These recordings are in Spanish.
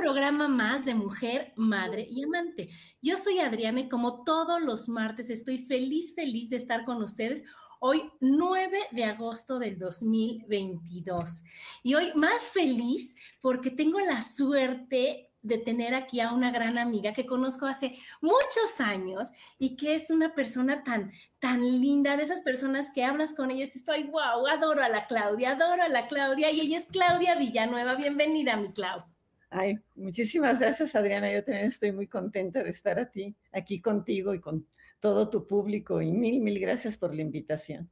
Programa más de Mujer, Madre y Amante. Yo soy Adriana y como todos los martes estoy feliz, feliz de estar con ustedes. Hoy 9 de agosto del 2022. Y hoy más feliz porque tengo la suerte de tener aquí a una gran amiga que conozco hace muchos años y que es una persona tan, tan linda, de esas personas que hablas con ellas estoy, wow, adoro a la Claudia, adoro a la Claudia y ella es Claudia Villanueva. Bienvenida, mi Clau. Ay, muchísimas gracias, Adriana. Yo también estoy muy contenta de estar aquí, aquí contigo y con todo tu público y mil, mil gracias por la invitación.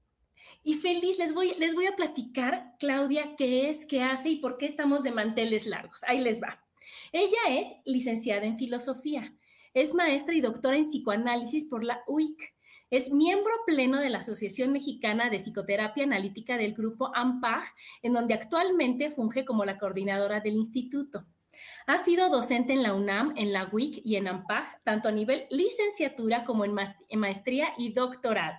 Y feliz, les voy, les voy a platicar, Claudia, qué es, qué hace y por qué estamos de manteles largos. Ahí les va. Ella es licenciada en filosofía, es maestra y doctora en psicoanálisis por la UIC. Es miembro pleno de la Asociación Mexicana de Psicoterapia Analítica del grupo AMPAG, en donde actualmente funge como la coordinadora del instituto. Ha sido docente en la UNAM, en la UIC y en AMPAG, tanto a nivel licenciatura como en maestría y doctorado.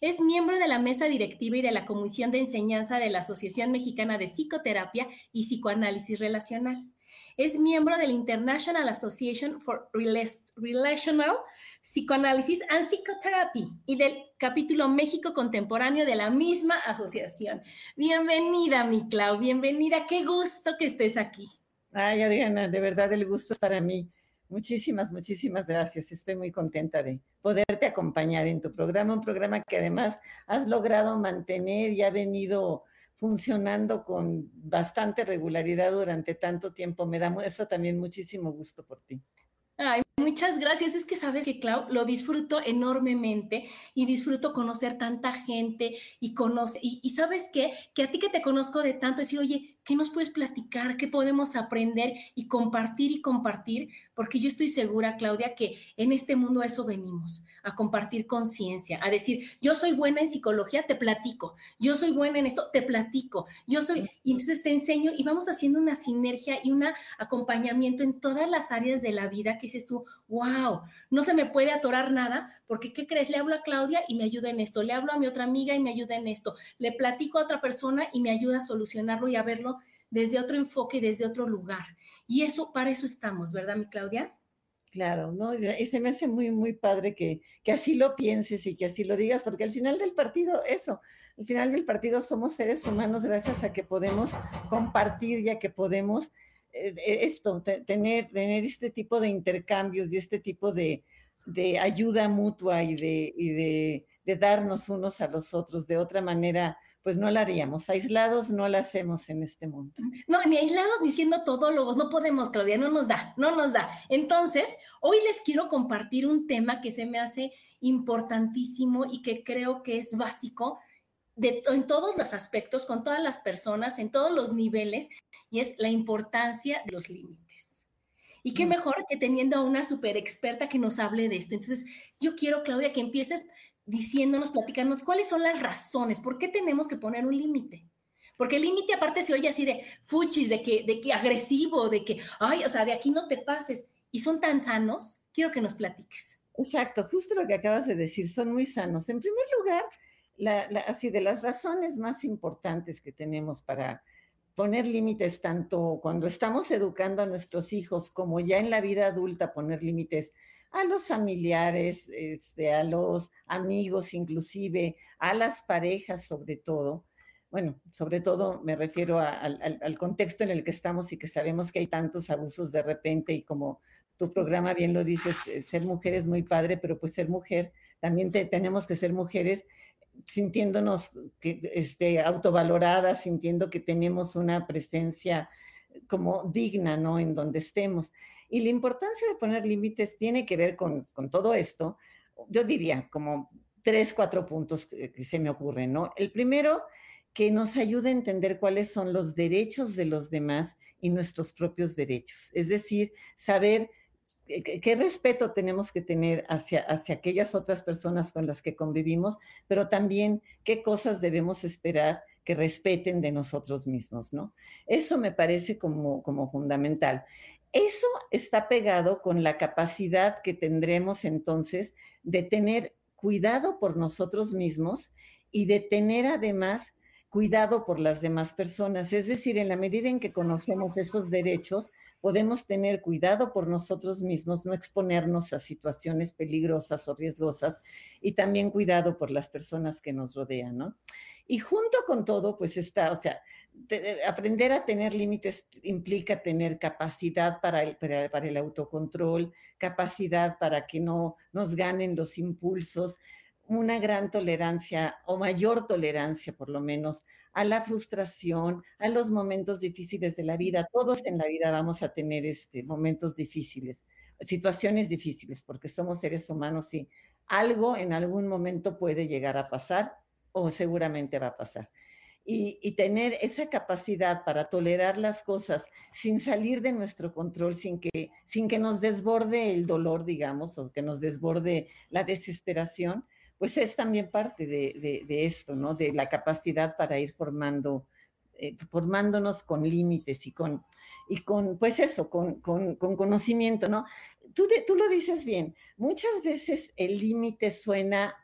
Es miembro de la mesa directiva y de la comisión de enseñanza de la Asociación Mexicana de Psicoterapia y Psicoanálisis Relacional. Es miembro del International Association for Relational Psychoanalysis and Psychotherapy y del capítulo México Contemporáneo de la misma asociación. Bienvenida, mi Clau, bienvenida. Qué gusto que estés aquí. Ay, Adriana, de verdad el gusto es para mí. Muchísimas, muchísimas gracias. Estoy muy contenta de poderte acompañar en tu programa, un programa que además has logrado mantener y ha venido funcionando con bastante regularidad durante tanto tiempo. Me da eso también muchísimo gusto por ti. Ay, muchas gracias. Es que sabes que, Clau, lo disfruto enormemente y disfruto conocer tanta gente y conoce, y, y, sabes qué, que a ti que te conozco de tanto, decir, oye, ¿qué nos puedes platicar? ¿Qué podemos aprender y compartir y compartir? Porque yo estoy segura, Claudia, que en este mundo a eso venimos, a compartir conciencia, a decir, yo soy buena en psicología, te platico, yo soy buena en esto, te platico, yo soy, y entonces te enseño y vamos haciendo una sinergia y un acompañamiento en todas las áreas de la vida que dices tú, wow, no se me puede atorar nada, porque ¿qué crees? Le hablo a Claudia y me ayuda en esto, le hablo a mi otra amiga y me ayuda en esto, le platico a otra persona y me ayuda a solucionarlo y a verlo desde otro enfoque y desde otro lugar. Y eso, para eso estamos, ¿verdad, mi Claudia? Claro, ¿no? Y se me hace muy, muy padre que, que así lo pienses y que así lo digas, porque al final del partido, eso, al final del partido somos seres humanos gracias a que podemos compartir y a que podemos eh, esto, tener, tener este tipo de intercambios y este tipo de, de ayuda mutua y, de, y de, de, darnos unos a los otros. De otra manera, pues no la haríamos. Aislados no la hacemos en este mundo. No, ni aislados ni siendo todólogos, no podemos, Claudia, no nos da, no nos da. Entonces, hoy les quiero compartir un tema que se me hace importantísimo y que creo que es básico de, en todos los aspectos, con todas las personas, en todos los niveles, y es la importancia de los límites. Y qué mejor que teniendo a una super experta que nos hable de esto. Entonces, yo quiero, Claudia, que empieces diciéndonos, platicándonos cuáles son las razones, por qué tenemos que poner un límite. Porque el límite aparte se oye así de fuchis, de que, de que agresivo, de que, ay, o sea, de aquí no te pases. Y son tan sanos, quiero que nos platiques. Exacto, justo lo que acabas de decir, son muy sanos. En primer lugar, así de las razones más importantes que tenemos para poner límites, tanto cuando estamos educando a nuestros hijos como ya en la vida adulta, poner límites a los familiares, este, a los amigos inclusive, a las parejas sobre todo. Bueno, sobre todo me refiero al contexto en el que estamos y que sabemos que hay tantos abusos de repente y como tu programa bien lo dices, eh, ser mujer es muy padre, pero pues ser mujer, también tenemos que ser mujeres sintiéndonos este, autovaloradas, sintiendo que tenemos una presencia como digna, ¿no? En donde estemos. Y la importancia de poner límites tiene que ver con, con todo esto. Yo diría como tres, cuatro puntos que, que se me ocurren, ¿no? El primero, que nos ayude a entender cuáles son los derechos de los demás y nuestros propios derechos. Es decir, saber qué respeto tenemos que tener hacia, hacia aquellas otras personas con las que convivimos, pero también qué cosas debemos esperar que respeten de nosotros mismos, ¿no? Eso me parece como, como fundamental. Eso está pegado con la capacidad que tendremos entonces de tener cuidado por nosotros mismos y de tener además cuidado por las demás personas. Es decir, en la medida en que conocemos esos derechos, podemos tener cuidado por nosotros mismos, no exponernos a situaciones peligrosas o riesgosas y también cuidado por las personas que nos rodean, ¿no? Y junto con todo, pues está, o sea, aprender a tener límites implica tener capacidad para el, para el autocontrol, capacidad para que no nos ganen los impulsos, una gran tolerancia o mayor tolerancia por lo menos a la frustración, a los momentos difíciles de la vida. Todos en la vida vamos a tener este, momentos difíciles, situaciones difíciles, porque somos seres humanos y algo en algún momento puede llegar a pasar o seguramente va a pasar. Y, tener esa capacidad para tolerar las cosas sin salir de nuestro control, sin que, sin que nos desborde el dolor, digamos, o que nos desborde la desesperación, pues es también parte de, esto, ¿no? De la capacidad para ir formando, eh, formándonos con límites y con, y con, pues eso, con, con, conocimiento, ¿no? Tú, tú lo dices bien, muchas veces el límite suena,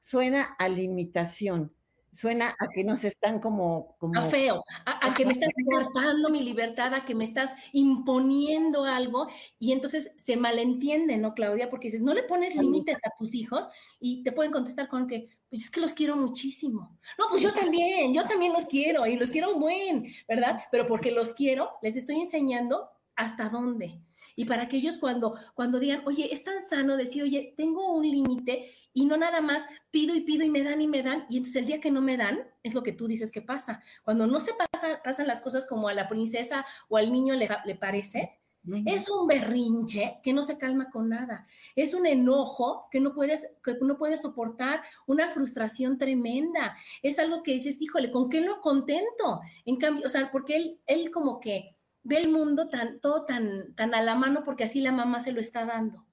suena a limitación, suena a que nos están como... como... A feo, a, que me estás cortando mi libertad, a que me estás imponiendo algo y entonces se malentiende, ¿no, Claudia? Porque dices, no le pones límites a tus hijos y te pueden contestar con que, pues es que los quiero muchísimo. No, pues yo también, yo también los quiero y los quiero un buen, ¿verdad? Pero porque los quiero, les estoy enseñando hasta dónde. Y para que ellos cuando, cuando digan, oye, es tan sano decir, oye, tengo un límite y no nada más pido y pido y me dan y me dan, y entonces el día que no me dan, es lo que tú dices que pasa. Cuando no se pasa, pasan las cosas como a la princesa o al niño le, le parece, es un berrinche que no se calma con nada. Es un enojo que no puedes, que no puedes soportar, una frustración tremenda. Es algo que dices, híjole, ¿con qué no contento? En cambio, o sea, porque él, él como que ve el mundo tan, todo tan, tan a la mano porque así la mamá se lo está dando.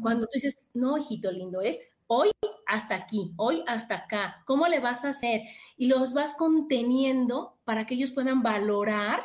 Cuando tú dices, no, hijito lindo, es hoy hasta aquí, hoy hasta acá, ¿cómo le vas a hacer? Y los vas conteniendo para que ellos puedan valorar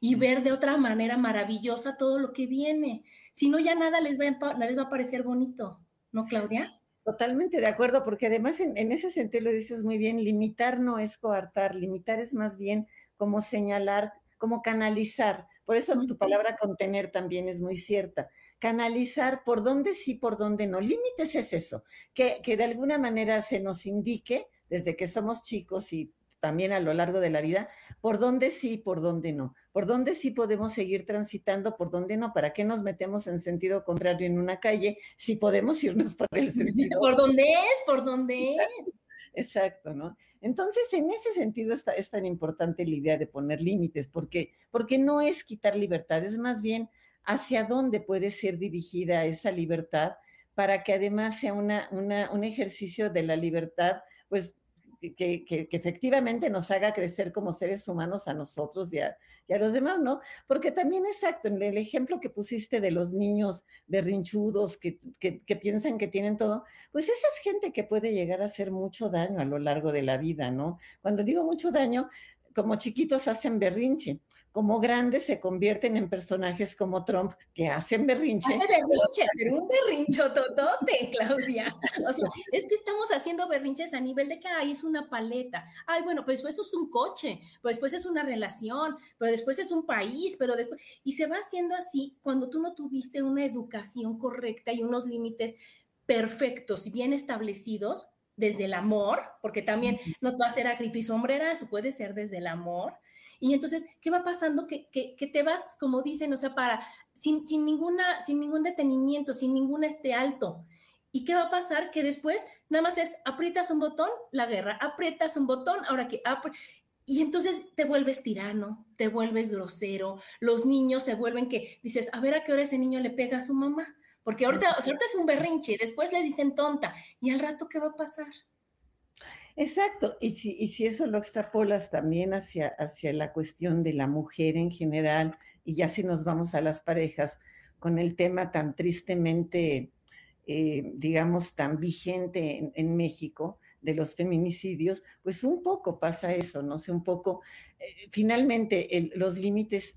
y ver de otra manera maravillosa todo lo que viene. Si no, ya nada les va a, les va a parecer bonito, ¿no, Claudia? Totalmente de acuerdo, porque además en, en, ese sentido lo dices muy bien, limitar no es coartar, limitar es más bien como señalar, como canalizar. Por eso tu palabra contener también es muy cierta. Canalizar por dónde sí, por dónde no. Límites es eso, que, que de alguna manera se nos indique desde que somos chicos y también a lo largo de la vida, por dónde sí, por dónde no, por dónde sí podemos seguir transitando, por dónde no, para qué nos metemos en sentido contrario en una calle si podemos irnos por el sentido. Por dónde es, por dónde es. Exacto, ¿no? Entonces, en ese sentido es tan importante la idea de poner límites, porque, porque no es quitar libertad, es más bien hacia dónde puede ser dirigida esa libertad para que además sea una, una, un ejercicio de la libertad, pues que, efectivamente nos haga crecer como seres humanos a nosotros y a, y a, los demás, ¿no? Porque también, exacto, en el ejemplo que pusiste de los niños berrinchudos que, que, piensan que tienen todo, pues esa es gente que puede llegar a hacer mucho daño a lo largo de la vida, ¿no? Cuando digo mucho daño, como chiquitos hacen berrinche, como grandes se convierten en personajes como Trump que hacen berrinche. Hace berrinche, pero un berrincho totote, Claudia. O sea, es que estamos haciendo berrinches a nivel de que, ay, es una paleta. Ay, bueno, pues eso es un coche, pero después es una relación, pero después es un país, pero después... Y se va haciendo así cuando tú no tuviste una educación correcta y unos límites perfectos y bien establecidos desde el amor, porque también no va a ser a grito y sombrera, eso puede ser desde el amor. Y entonces, ¿qué va pasando? Que, que, te vas, como dicen, o sea, para, sin, sin, ninguna, sin ningún detenimiento, sin ningún este alto. ¿Y qué va a pasar? Que después nada más es aprietas un botón, la guerra, aprietas un botón, ahora que... y entonces te vuelves tirano, te vuelves grosero, los niños se vuelven que dices, a ver a qué hora ese niño le pega a su mamá, porque ahorita, ahorita es un berrinche, después le dicen tonta, y al rato, ¿qué va a pasar? Exacto, y si, eso lo extrapolas también hacia, hacia la cuestión de la mujer en general, y ya si nos vamos a las parejas, con el tema tan tristemente, eh, digamos, tan vigente en, México de los feminicidios, pues un poco pasa eso, ¿no? sé, un poco, eh, finalmente los límites,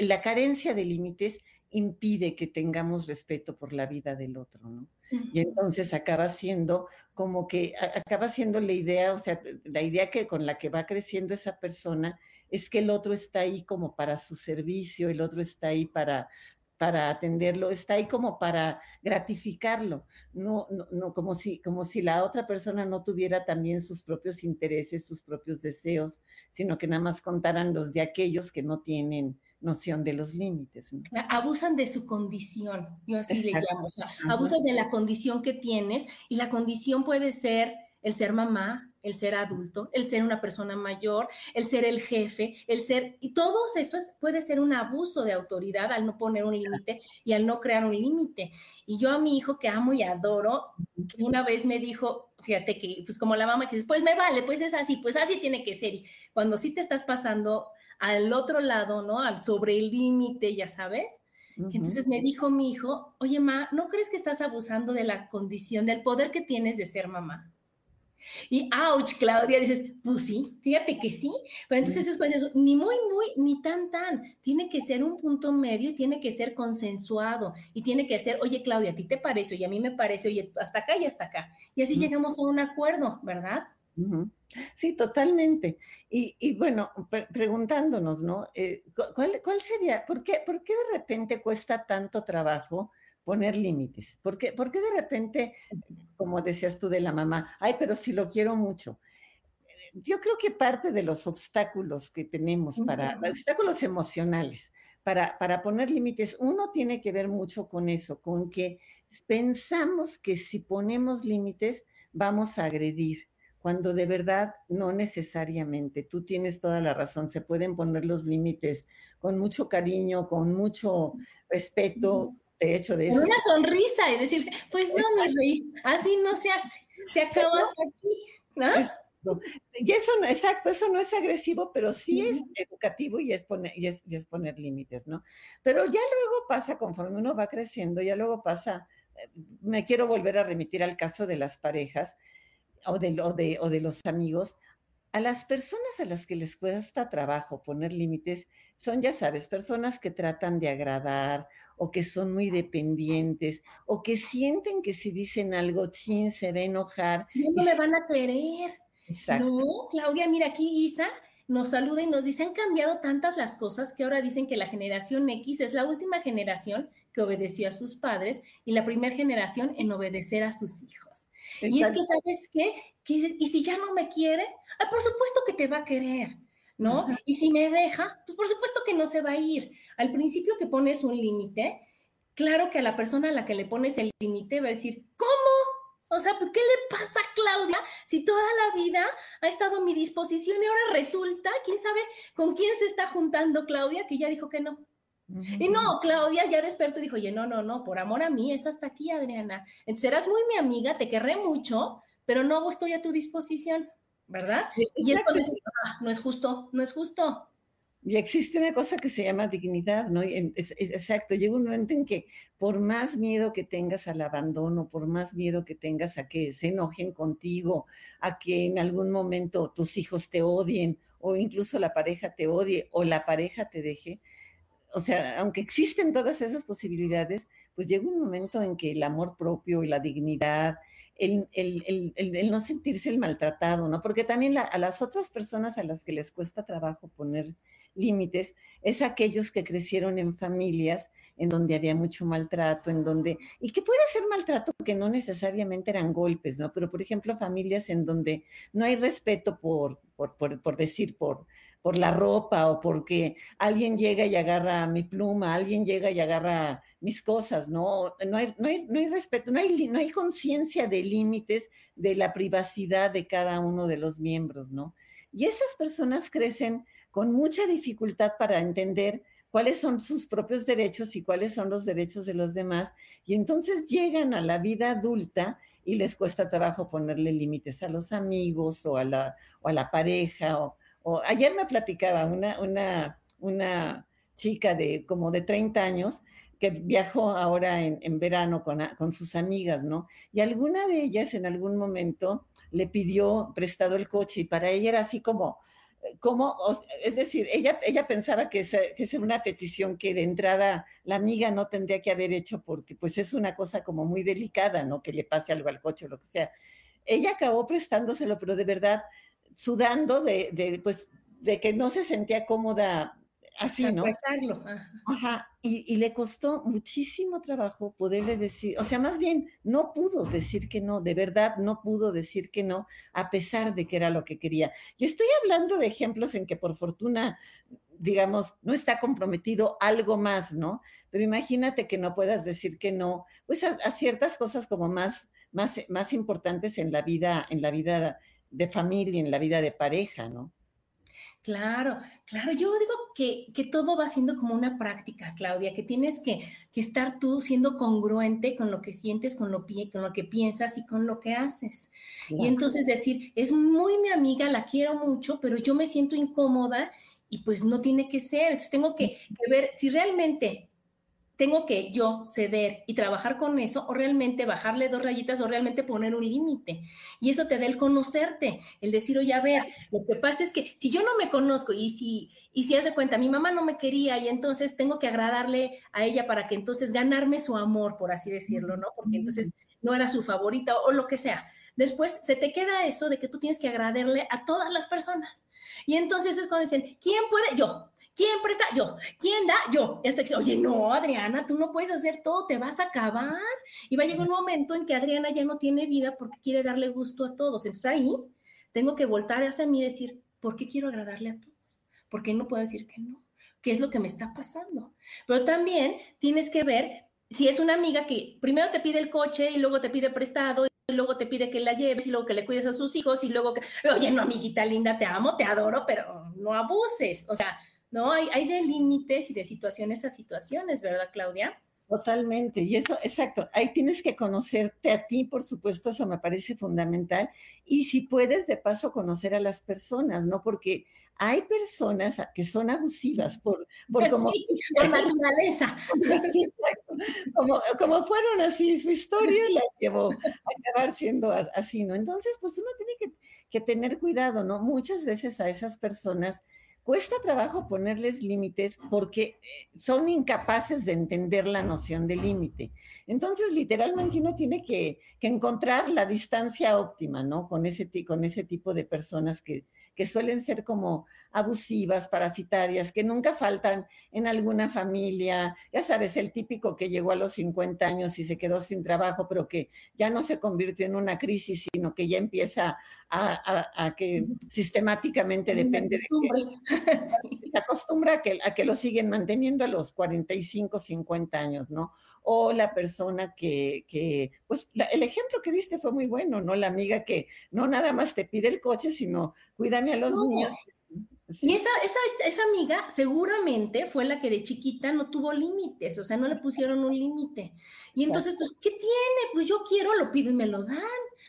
la carencia de límites impide que tengamos respeto por la vida del otro, ¿no? Y entonces acaba siendo como que, acaba siendo la idea, o sea, la idea que con la que va creciendo esa persona es que el otro está ahí como para su servicio, el otro está ahí para, para atenderlo, está ahí como para gratificarlo, no, no, no, como si, como si la otra persona no tuviera también sus propios intereses, sus propios deseos, sino que nada más contaran los de aquellos que no tienen noción de los límites. Abusan de su condición, yo así le llamo, o sea, abusas de la condición que tienes y la condición puede ser el ser mamá, el ser adulto, el ser una persona mayor, el ser el jefe, el ser, y todo eso es, puede ser un abuso de autoridad al no poner un límite y al no crear un límite. Y yo a mi hijo que amo y adoro, una vez me dijo, fíjate que, pues como la mamá que dice, pues me vale, pues es así, pues así tiene que ser. Y cuando sí te estás pasando al otro lado, ¿no? Al sobre el límite, ya sabes. entonces me dijo mi hijo, oye, ma, ¿no crees que estás abusando de la condición, del poder que tienes de ser mamá? Y ouch, Claudia, dices, pues sí, fíjate que sí. Pero entonces después eso, ni muy, muy, ni tan, tan. Tiene que ser un punto medio y tiene que ser consensuado. Y tiene que ser, oye, Claudia, a ti te parece, y a mí me parece, oye, hasta acá y hasta acá. Y así llegamos a un acuerdo, ¿verdad? Sí, totalmente. Y, bueno, preguntándonos, ¿no? Eh, ¿cuál, ¿cuál, sería, por qué, por qué de repente cuesta tanto trabajo poner límites? ¿Por qué, ¿Por qué de repente, como decías tú de la mamá, ay, pero si lo quiero mucho? Yo creo que parte de los obstáculos que tenemos para, obstáculos emocionales, para, para poner límites, uno tiene que ver mucho con eso, con que pensamos que si ponemos límites vamos a agredir cuando de verdad no necesariamente. Tú tienes toda la razón, se pueden poner los límites con mucho cariño, con mucho respeto. De hecho, de eso. Con una sonrisa y decir, pues no, mi rey, así no se hace, se acabó hasta aquí, ¿no? Y eso no, exacto, eso no es agresivo, pero sí es educativo y es poner, y es, y es poner límites, ¿no? Pero ya luego pasa, conforme uno va creciendo, ya luego pasa, eh, me quiero volver a remitir al caso de las parejas, o de, de, o de los amigos, a las personas a las que les cuesta trabajo poner límites son, ya sabes, personas que tratan de agradar o que son muy dependientes o que sienten que si dicen algo, chin, se va a enojar. No, me van a querer. Exacto. No, Claudia, mira aquí Isa nos saluda y nos dice, han cambiado tantas las cosas que ahora dicen que la generación X es la última generación que obedeció a sus padres y la primera generación en obedecer a sus hijos. Y es que, ¿sabes qué? y si ya no me quiere, ah, por supuesto que te va a querer, ¿no? Y si me deja, pues por supuesto que no se va a ir. Al principio que pones un límite, claro que a la persona a la que le pones el límite va a decir, ¿cómo? O sea, ¿qué le pasa a Claudia si toda la vida ha estado a mi disposición y ahora resulta, quién sabe con quién se está juntando Claudia, que ya dijo que no? Y no, Claudia ya despertó y dijo, oye, no, no, no, por amor a mí, es hasta aquí, Adriana. Entonces eras muy mi amiga, te querré mucho, pero no estoy a tu disposición, ¿verdad? Y es cuando dices, ah, no es justo, no es justo. Y existe una cosa que se llama dignidad, ¿no? exacto, llega un momento en que por más miedo que tengas al abandono, por más miedo que tengas a que se enojen contigo, a que en algún momento tus hijos te odien o incluso la pareja te odie o la pareja te deje, o sea, aunque existen todas esas posibilidades, pues llega un momento en que el amor propio y la dignidad, el, no sentirse el maltratado, ¿no? Porque también a las otras personas a las que les cuesta trabajo poner límites es aquellos que crecieron en familias en donde había mucho maltrato, en donde, y que puede ser maltrato que no necesariamente eran golpes, ¿no? Pero, por ejemplo, familias en donde no hay respeto por, por, por decir, por, por la ropa o porque alguien llega y agarra mi pluma, alguien llega y agarra mis cosas, ¿no? No hay, no hay, no hay respeto, no hay, no hay conciencia de límites de la privacidad de cada uno de los miembros, ¿no? Y esas personas crecen con mucha dificultad para entender cuáles son sus propios derechos y cuáles son los derechos de los demás, y entonces llegan a la vida adulta y les cuesta trabajo ponerle límites a los amigos o a la, o a la pareja o, ayer me platicaba una, una, una chica de como de 30 años que viajó ahora en, verano con, con, sus amigas, ¿no? Y alguna de ellas en algún momento le pidió prestado el coche y para ella era así como, como es decir, ella, ella pensaba que, que es una petición que de entrada la amiga no tendría que haber hecho porque pues es una cosa como muy delicada, ¿no? Que le pase algo al coche o lo que sea. Ella acabó prestándoselo, pero de verdad sudando de, de, pues, de que no se sentía cómoda así, ¿no? Ajá, y, y, le costó muchísimo trabajo poderle decir, o sea, más bien no pudo decir que no, de verdad no pudo decir que no, a pesar de que era lo que quería. Y estoy hablando de ejemplos en que por fortuna, digamos, no está comprometido algo más, ¿no? Pero imagínate que no puedas decir que no, pues a, a ciertas cosas como más, más, más importantes en la vida, en la vida de familia, en la vida de pareja, ¿no? Claro, claro, yo digo que, que, todo va siendo como una práctica, Claudia, que tienes que, que, estar tú siendo congruente con lo que sientes, con lo, con lo que piensas y con lo que haces. Y entonces decir, es muy mi amiga, la quiero mucho, pero yo me siento incómoda y pues no tiene que ser. Entonces tengo que, que ver si realmente tengo que yo ceder y trabajar con eso o realmente bajarle dos rayitas o realmente poner un límite. Y eso te da el conocerte, el decir, oye, a ver, lo que pasa es que si yo no me conozco y si, y si hace cuenta, mi mamá no me quería y entonces tengo que agradarle a ella para que entonces ganarme su amor, por así decirlo, ¿no? Porque entonces no era su favorita o lo que sea. Después se te queda eso de que tú tienes que agradarle a todas las personas. Y entonces es cuando dicen, ¿quién puede? Yo. ¿Quién presta? Yo. ¿Quién da? Yo. Oye, no, Adriana, tú no puedes hacer todo, te vas a acabar. Y va a llegar un momento en que Adriana ya no tiene vida porque quiere darle gusto a todos. Entonces ahí tengo que voltar hacia mí y decir, ¿por qué quiero agradarle a todos? ¿Por qué no puedo decir que no? ¿Qué es lo que me está pasando? Pero también tienes que ver si es una amiga que primero te pide el coche y luego te pide prestado y luego te pide que la lleves y luego que le cuides a sus hijos y luego que, oye, no, amiguita linda, te amo, te adoro, pero no abuses. O sea, ¿no? Hay, hay de límites y de situaciones a situaciones, ¿verdad, Claudia? Totalmente, y eso, exacto, ahí tienes que conocerte a ti, por supuesto, eso me parece fundamental, y si puedes, de paso, conocer a las personas, ¿no? Porque hay personas que son abusivas por, por como... por naturaleza. como, como fueron así, su historia la llevó a acabar siendo así, ¿no? Entonces, pues uno tiene que, que tener cuidado, ¿no? Muchas veces a esas personas cuesta trabajo ponerles límites porque eh, son incapaces de entender la noción de límite. Entonces, literalmente uno tiene que, que, encontrar la distancia óptima, ¿no? Con ese, con ese tipo de personas que, que suelen ser como abusivas, parasitarias, que nunca faltan en alguna familia. Ya sabes, el típico que llegó a los 50 años y se quedó sin trabajo, pero que ya no se convirtió en una crisis, sino que ya empieza a, que sistemáticamente depende de se acostumbra a que, a que lo siguen manteniendo a los 45, 50 años, ¿no? O la persona que, que pues el ejemplo que diste fue muy bueno, ¿no? La amiga que no nada más te pide el coche, sino cuídame a los niños. Y esa, esa, esa amiga seguramente fue la que de chiquita no tuvo límites, o sea, no le pusieron un límite. Y entonces, pues, ¿qué tiene? Pues yo quiero, lo pido y me lo dan.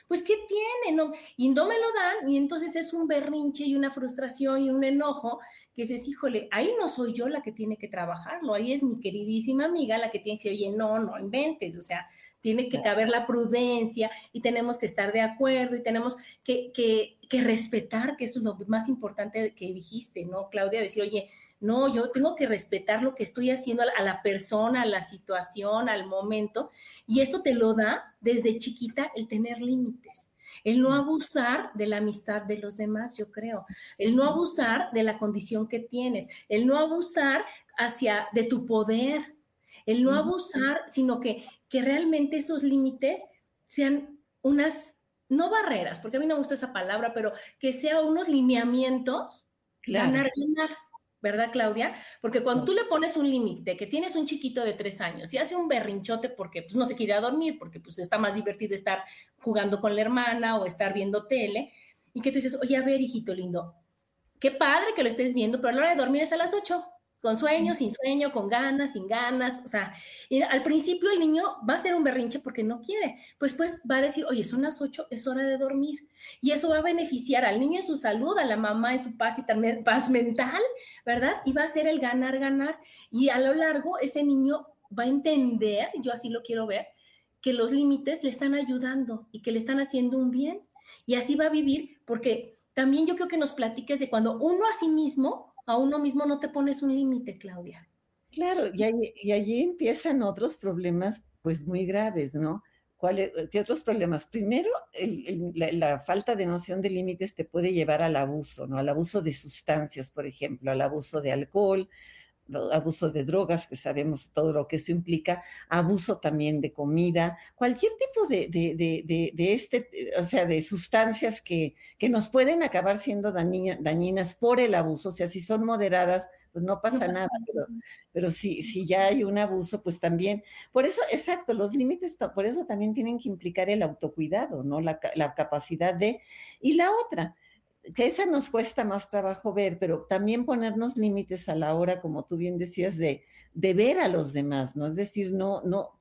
Pues, ¿qué tiene? No, y no me lo dan, y entonces es un berrinche y una frustración y un enojo que dices, híjole, ahí no soy yo la que tiene que trabajarlo, ahí es mi queridísima amiga la que tiene que decir, oye, no, no inventes, o sea, tiene que caber la prudencia y tenemos que estar de acuerdo y tenemos que, que, que respetar, que eso es lo más importante que dijiste, ¿no, Claudia? Decir, oye, no, yo tengo que respetar lo que estoy haciendo a la persona, a la situación, al momento, y eso te lo da desde chiquita el tener límites. El no abusar de la amistad de los demás, yo creo. El no abusar de la condición que tienes. El no abusar hacia de tu poder. El no abusar, sino que, que realmente esos límites sean unas, no barreras, porque a mí no me gusta esa palabra, pero que sean unos lineamientos, ganar, ganar. ¿verdad, Claudia? Porque cuando tú le pones un límite, que tienes un chiquito de tres años y hace un berrinchote porque pues, no se quiere dormir, porque pues está más divertido estar jugando con la hermana o estar viendo tele, y que tú dices, oye, a ver, hijito lindo, qué padre que lo estés viendo, pero a la hora de dormir es a las ocho con sueño, sin sueño, con ganas, sin ganas, o sea, y al principio el niño va a hacer un berrinche porque no quiere, pues pues va a decir, oye, son las ocho, es hora de dormir, y eso va a beneficiar al niño en su salud, a la mamá en su paz y también paz mental, ¿verdad? Y va a ser el ganar, ganar, y a lo largo ese niño va a entender, yo así lo quiero ver, que los límites le están ayudando y que le están haciendo un bien, y así va a vivir, porque también yo creo que nos platiques de cuando uno a sí mismo a uno mismo no te pones un límite, Claudia. Claro, y, allí, empiezan otros problemas pues muy graves, ¿no? ¿Cuáles, ¿Qué otros problemas? Primero, la, falta de noción de límites te puede llevar al abuso, ¿no? Al abuso de sustancias, por ejemplo, al abuso de alcohol, abuso de drogas, que sabemos todo lo que eso implica, abuso también de comida, cualquier tipo de, de, este, o sea, de sustancias que, que nos pueden acabar siendo dañinas por el abuso, o sea, si son moderadas, pues no pasa, nada, pero, pero si, si ya hay un abuso, pues también, por eso, exacto, los límites, por eso también tienen que implicar el autocuidado, ¿no? La, la capacidad de, y la otra, que esa nos cuesta más trabajo ver, pero también ponernos límites a la hora, como tú bien decías, de, de ver a los demás, ¿no? Es decir, no, no,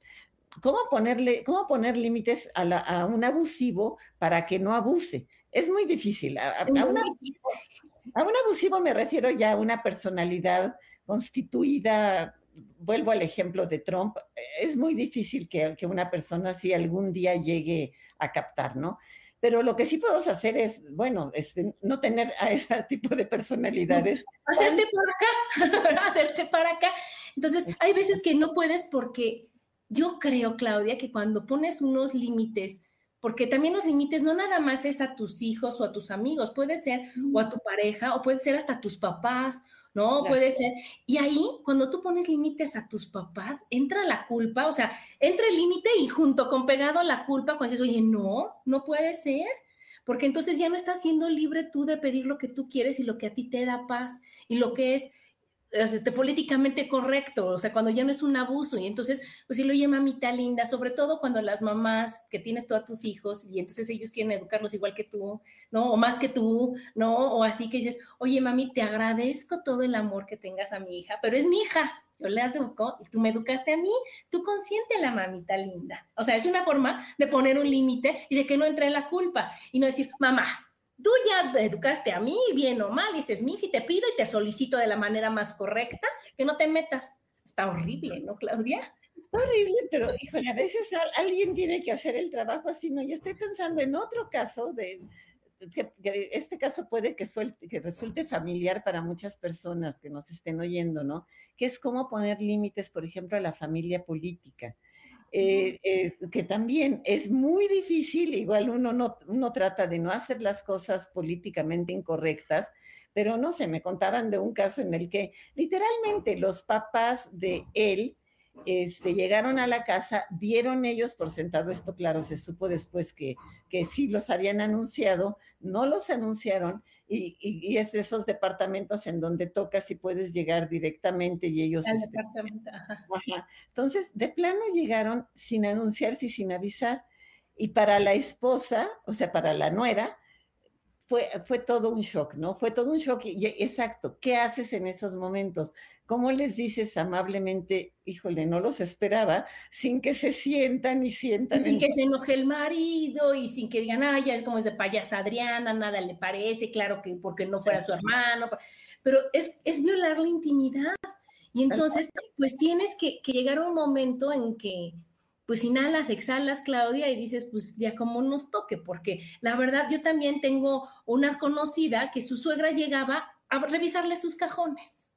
¿cómo ponerle, cómo poner límites a, la, a un abusivo para que no abuse? Es muy difícil. A, un abusivo me refiero ya a una personalidad constituida, vuelvo al ejemplo de Trump, es muy difícil que, que una persona así algún día llegue a captar, ¿no? Pero lo que sí podemos hacer es, bueno, este, no tener a ese tipo de personalidades. Hacerte para acá, hacerte para acá. Entonces, hay veces que no puedes porque yo creo, Claudia, que cuando pones unos límites, porque también los límites no nada más es a tus hijos o a tus amigos, puede ser o a tu pareja o puede ser hasta a tus papás ¿no? Puede ser. Y ahí, cuando tú pones límites a tus papás, entra la culpa, o sea, entra el límite y junto con pegado la culpa, cuando dices, oye, no, no puede ser, porque entonces ya no estás siendo libre tú de pedir lo que tú quieres y lo que a ti te da paz y lo que es políticamente correcto, o sea, cuando ya no es un abuso y entonces, pues lo oye mamita linda, sobre todo cuando las mamás que tienes a tus hijos y entonces ellos quieren educarlos igual que tú, ¿no? O más que tú, ¿no? O así que dices, oye mami, te agradezco todo el amor que tengas a mi hija, pero es mi hija, yo la educo y tú me educaste a mí, tú consiente la mamita linda. O sea, es una forma de poner un límite y de que no entre la culpa y no decir, mamá, tú ya educaste a mí, bien o mal, y este es mi hija, y te pido y te solicito de la manera más correcta que no te metas. Está horrible, ¿no, Claudia? Horrible, pero híjole, a veces alguien tiene que hacer el trabajo así, ¿no? Yo estoy pensando en otro caso de que, este caso puede que, que resulte familiar para muchas personas que nos estén oyendo, ¿no? Que es cómo poner límites, por ejemplo, a la familia política. Eh, eh, que también es muy difícil, igual uno, no, uno trata de no hacer las cosas políticamente incorrectas, pero no sé, me contaban de un caso en el que literalmente los papás de él este, llegaron a la casa, dieron ellos por sentado esto, claro, se supo después que, que sí los habían anunciado, no los anunciaron y, es de esos departamentos en donde tocas y puedes llegar directamente y ellos... Al este, departamento, Entonces, de plano llegaron sin anunciarse y sin avisar. Y para la esposa, o sea, para la nuera, fue, fue todo un shock, ¿no? Fue todo un shock. Y, exacto, ¿qué haces en esos momentos? ¿Cómo les dices amablemente, híjole, no los esperaba, sin que se sientan y sientan? sin que se enoje el marido y sin que digan, ay, ya es como es de payasa Adriana, nada le parece, claro que porque no fuera su hermano, pero es, es violar la intimidad. Y entonces, pues tienes que, que llegar a un momento en que, pues inhalas, exhalas, Claudia, y dices, pues ya como nos toque, porque la verdad yo también tengo una conocida que su suegra llegaba a revisarle sus cajones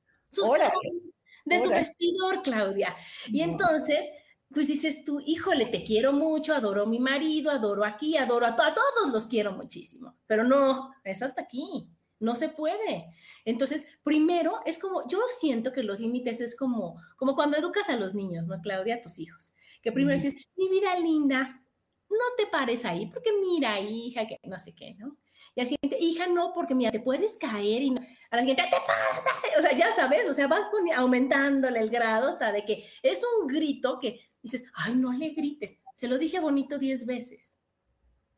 de su vestidor, Claudia. Y entonces, pues dices tú, híjole, te quiero mucho, adoro a mi marido, adoro aquí, adoro a, a todos, los quiero muchísimo. Pero no, es hasta aquí. No se puede. Entonces, primero es como, yo siento que los límites es como, como cuando educas a los niños, ¿no, Claudia? A tus hijos. Que primero dices, mi vida linda, no te pares ahí, porque mira, hija, que no sé qué, ¿no? Y así, hija, no, porque mira, te puedes caer y a la siguiente, te pasa, o sea, ya sabes, o sea, vas aumentándole el grado hasta de que es un grito que dices, ay, no le grites, se lo dije bonito diez veces,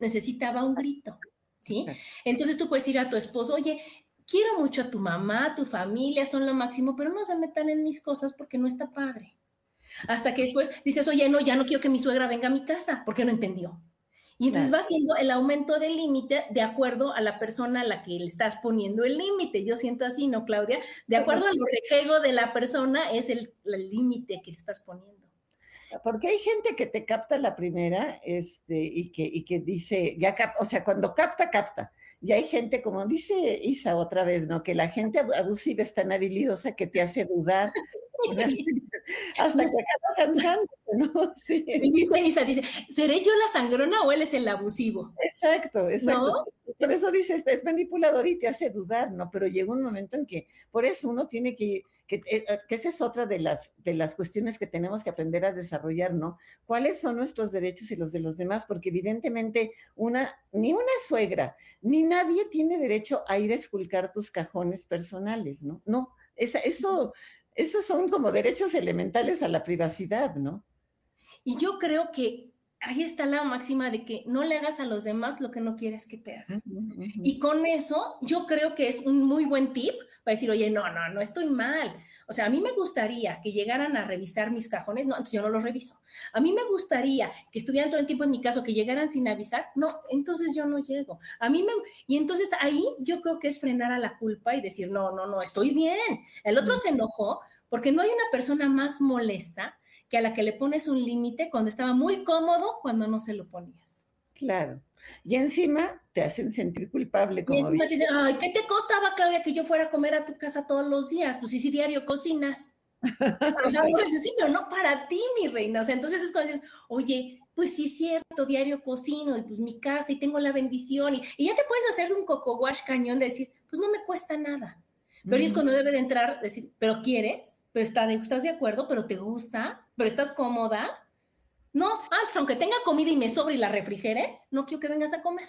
necesitaba un grito, ¿sí? Entonces tú puedes ir a tu esposo, oye, quiero mucho a tu mamá, a tu familia, son lo máximo, pero no se metan en mis cosas porque no está padre. Hasta que después dices, oye, no, ya no quiero que mi suegra venga a mi casa porque no entendió. Y entonces va haciendo el aumento del límite de acuerdo a la persona a la que le estás poniendo el límite. Yo siento así, ¿no, Claudia? De acuerdo al rejego de la persona es el límite que estás poniendo. Porque hay gente que te capta la primera este, y, que, y que dice, ya o sea, cuando capta, capta. Y hay gente, como dice Isa otra vez, ¿no? Que la gente abusiva es tan habilidosa que te hace dudar. Hasta que acaba cansando, ¿no? Sí. Y dice Isa, dice, ¿seré yo la sangrona o él es el abusivo? Exacto, exacto. Por eso dice, es manipulador y te hace dudar, ¿no? Pero llega un momento en que, por eso uno tiene que que, eh, eh, que, esa es otra de las, de las cuestiones que tenemos que aprender a desarrollar, ¿no? ¿Cuáles son nuestros derechos y los de los demás? Porque evidentemente una, ni una suegra, ni nadie tiene derecho a ir a esculcar tus cajones personales, ¿no? No, esa, eso, esos son como derechos elementales a la privacidad, ¿no? Y yo creo que ahí está la máxima de que no le hagas a los demás lo que no quieres que te hagan. Y con eso yo creo que es un muy buen tip para decir, oye, no, no, no estoy mal. O sea, a mí me gustaría que llegaran a revisar mis cajones, no, entonces yo no los reviso. A mí me gustaría que estuvieran todo el tiempo en mi caso, que llegaran sin avisar, no, entonces yo no llego. A mí me, y entonces ahí yo creo que es frenar a la culpa y decir, no, no, no, estoy bien. El otro se enojó porque no hay una persona más molesta que a la que le pones un límite cuando estaba muy cómodo cuando no se lo ponías. Claro. Y encima te hacen sentir culpable. Como y encima te dicen, ay, ¿qué te costaba, Claudia, que yo fuera a comer a tu casa todos los días? Pues si, si diario cocinas. o sea, sí, pero no para ti, mi reina. O sea, entonces es cuando dices, oye, pues sí cierto, diario cocino, y pues mi casa, y tengo la bendición, y, y ya te puedes hacer un coco wash cañón de decir, pues no me cuesta nada. Pero es cuando debe de entrar, decir, ¿pero quieres? ¿Pero está de, estás de acuerdo? ¿Pero te gusta? ¿Pero estás cómoda? No, antes, aunque tenga comida y me sobre y la refrigere, no quiero que vengas a comer.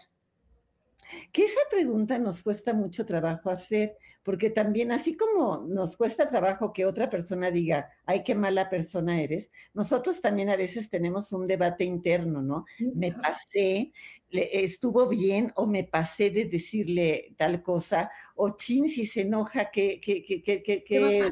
Que esa pregunta nos cuesta mucho trabajo hacer, porque también así como nos cuesta trabajo que otra persona diga, ay, qué mala persona eres, nosotros también a veces tenemos un debate interno, ¿no? Me pasé, estuvo bien o me pasé de decirle tal cosa, o chin, si se enoja, ¿qué, qué, qué, qué, qué, qué,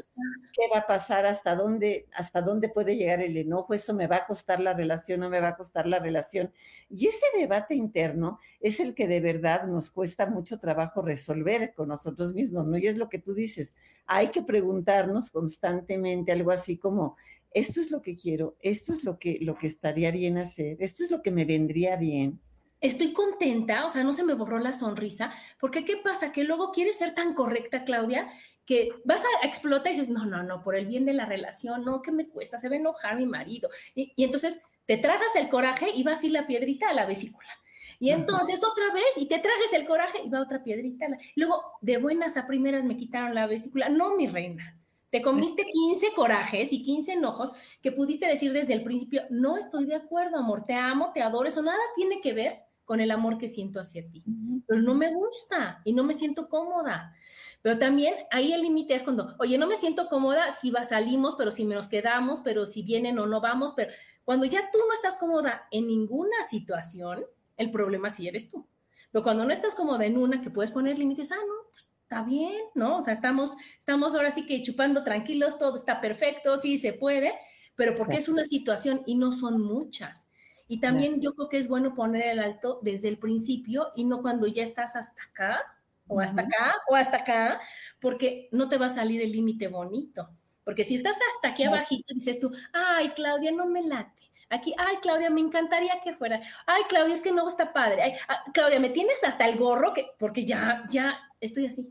va, a pasar? ¿Hasta dónde, ¿Hasta dónde puede llegar el enojo? ¿Eso me va a costar la relación o me va a costar la relación? Y ese debate interno es el que de verdad nos cuesta mucho trabajo resolver con nosotros mismos, ¿no? Y es lo que tú dices, hay que preguntarnos constantemente algo así como, esto es lo que quiero, esto es lo que, lo que estaría bien hacer, esto es lo que me vendría bien estoy contenta, o sea, no se me borró la sonrisa, porque ¿qué pasa? Que luego quieres ser tan correcta, Claudia, que vas a explotar y dices, no, no, no, por el bien de la relación, no, que me cuesta, se va a enojar mi marido. Y, entonces te tragas el coraje y vas a ir la piedrita a la vesícula. Y entonces otra vez, y te trajes el coraje y va otra piedrita. Luego, de buenas a primeras me quitaron la vesícula. No, mi reina. Te comiste 15 corajes y 15 enojos que pudiste decir desde el principio, no estoy de acuerdo, amor, te amo, te adoro, eso nada tiene que ver con el amor que siento hacia ti. Pero no me gusta y no me siento cómoda. Pero también ahí el límite es cuando, oye, no me siento cómoda si va, salimos, pero si nos quedamos, pero si vienen o no vamos, pero cuando ya tú no estás cómoda en ninguna situación, el problema sí eres tú. Pero cuando no estás como en una que puedes poner límites, ah, no, pues, está bien, ¿no? O sea, estamos, estamos ahora sí que chupando tranquilos, todo está perfecto, sí se puede, pero porque es una situación y no son muchas. Y también yo creo que es bueno poner el alto desde el principio y no cuando ya estás hasta acá, o hasta acá, o hasta acá, porque no te va a salir el límite bonito. Porque si estás hasta aquí abajito, dices tú, ay, Claudia, no me late. Aquí, ay, Claudia, me encantaría que fuera. Ay, Claudia, es que no está padre. Ay, ah, Claudia, me tienes hasta el gorro que, porque ya, ya estoy así.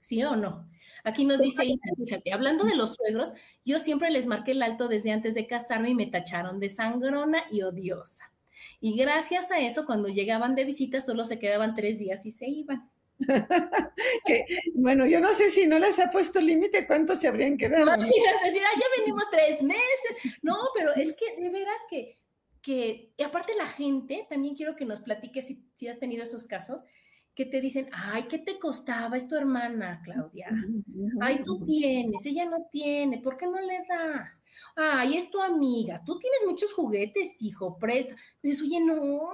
¿Sí o no? Aquí nos dice, fíjate, hablando de los suegros, yo siempre les marqué el alto desde antes de casarme y me tacharon de sangrona y odiosa. Y gracias a eso, cuando llegaban de visita, solo se quedaban tres días y se iban. bueno, yo no sé si no les ha puesto límite, ¿cuántos se habrían quedado? No, decir, ah, ya venimos tres meses. No, pero es que de veras que, que, y aparte la gente, también quiero que nos platiques si, si has tenido esos casos, que te dicen, ay, ¿qué te costaba? Es tu hermana, Claudia. Ay, tú tienes, ella no tiene, ¿por qué no le das? Ay, es tu amiga, tú tienes muchos juguetes, hijo, presta. Dices, oye, no.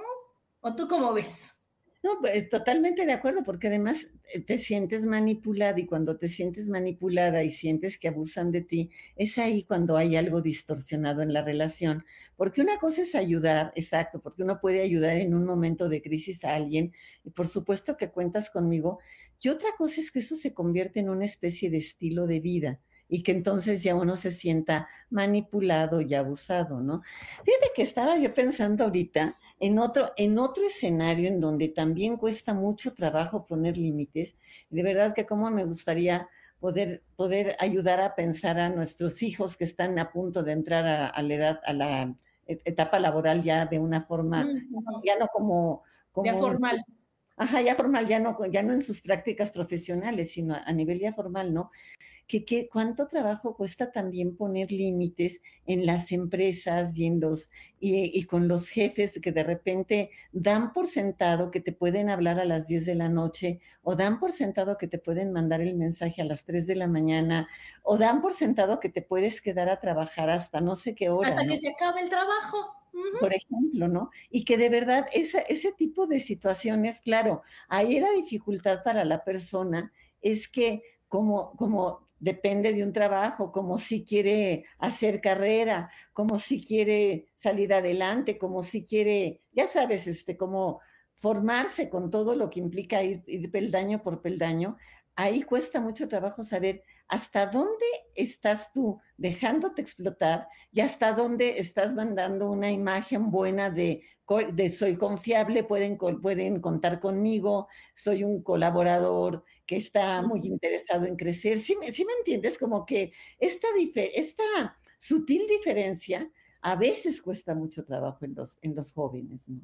¿O tú cómo ves? No, pues totalmente de acuerdo, porque además eh, te sientes manipulada y cuando te sientes manipulada y sientes que abusan de ti, es ahí cuando hay algo distorsionado en la relación. Porque una cosa es ayudar, exacto, porque uno puede ayudar en un momento de crisis a alguien y por supuesto que cuentas conmigo. Y otra cosa es que eso se convierte en una especie de estilo de vida y que entonces ya uno se sienta manipulado y abusado, ¿no? Fíjate que estaba yo pensando ahorita en otro, en otro escenario en donde también cuesta mucho trabajo poner límites. De verdad que como me gustaría poder, poder ayudar a pensar a nuestros hijos que están a punto de entrar a, la edad, a la etapa laboral ya de una forma, ya no como, como ya formal. Ajá, ya formal, ya no, ya no en sus prácticas profesionales, sino a nivel ya formal, ¿no? Que, cuánto trabajo cuesta también poner límites en las empresas y, en los, y, con los jefes que de repente dan por sentado que te pueden hablar a las 10 de la noche o dan por sentado que te pueden mandar el mensaje a las 3 de la mañana o dan por sentado que te puedes quedar a trabajar hasta no sé qué hora. Hasta que se acabe el trabajo. Por ejemplo, ¿no? Y que de verdad esa, ese tipo de situaciones, claro, ahí la dificultad para la persona es que como, como depende de un trabajo, como si quiere hacer carrera, como si quiere salir adelante, como si quiere, ya sabes, este, como formarse con todo lo que implica ir, peldaño por peldaño, ahí cuesta mucho trabajo saber hasta dónde estás tú dejándote explotar y hasta dónde estás mandando una imagen buena de, de soy confiable, pueden, pueden contar conmigo, soy un colaborador que está muy interesado en crecer. ¿Sí me, me entiendes? Como que esta, esta sutil diferencia a veces cuesta mucho trabajo en los, en los jóvenes, ¿no?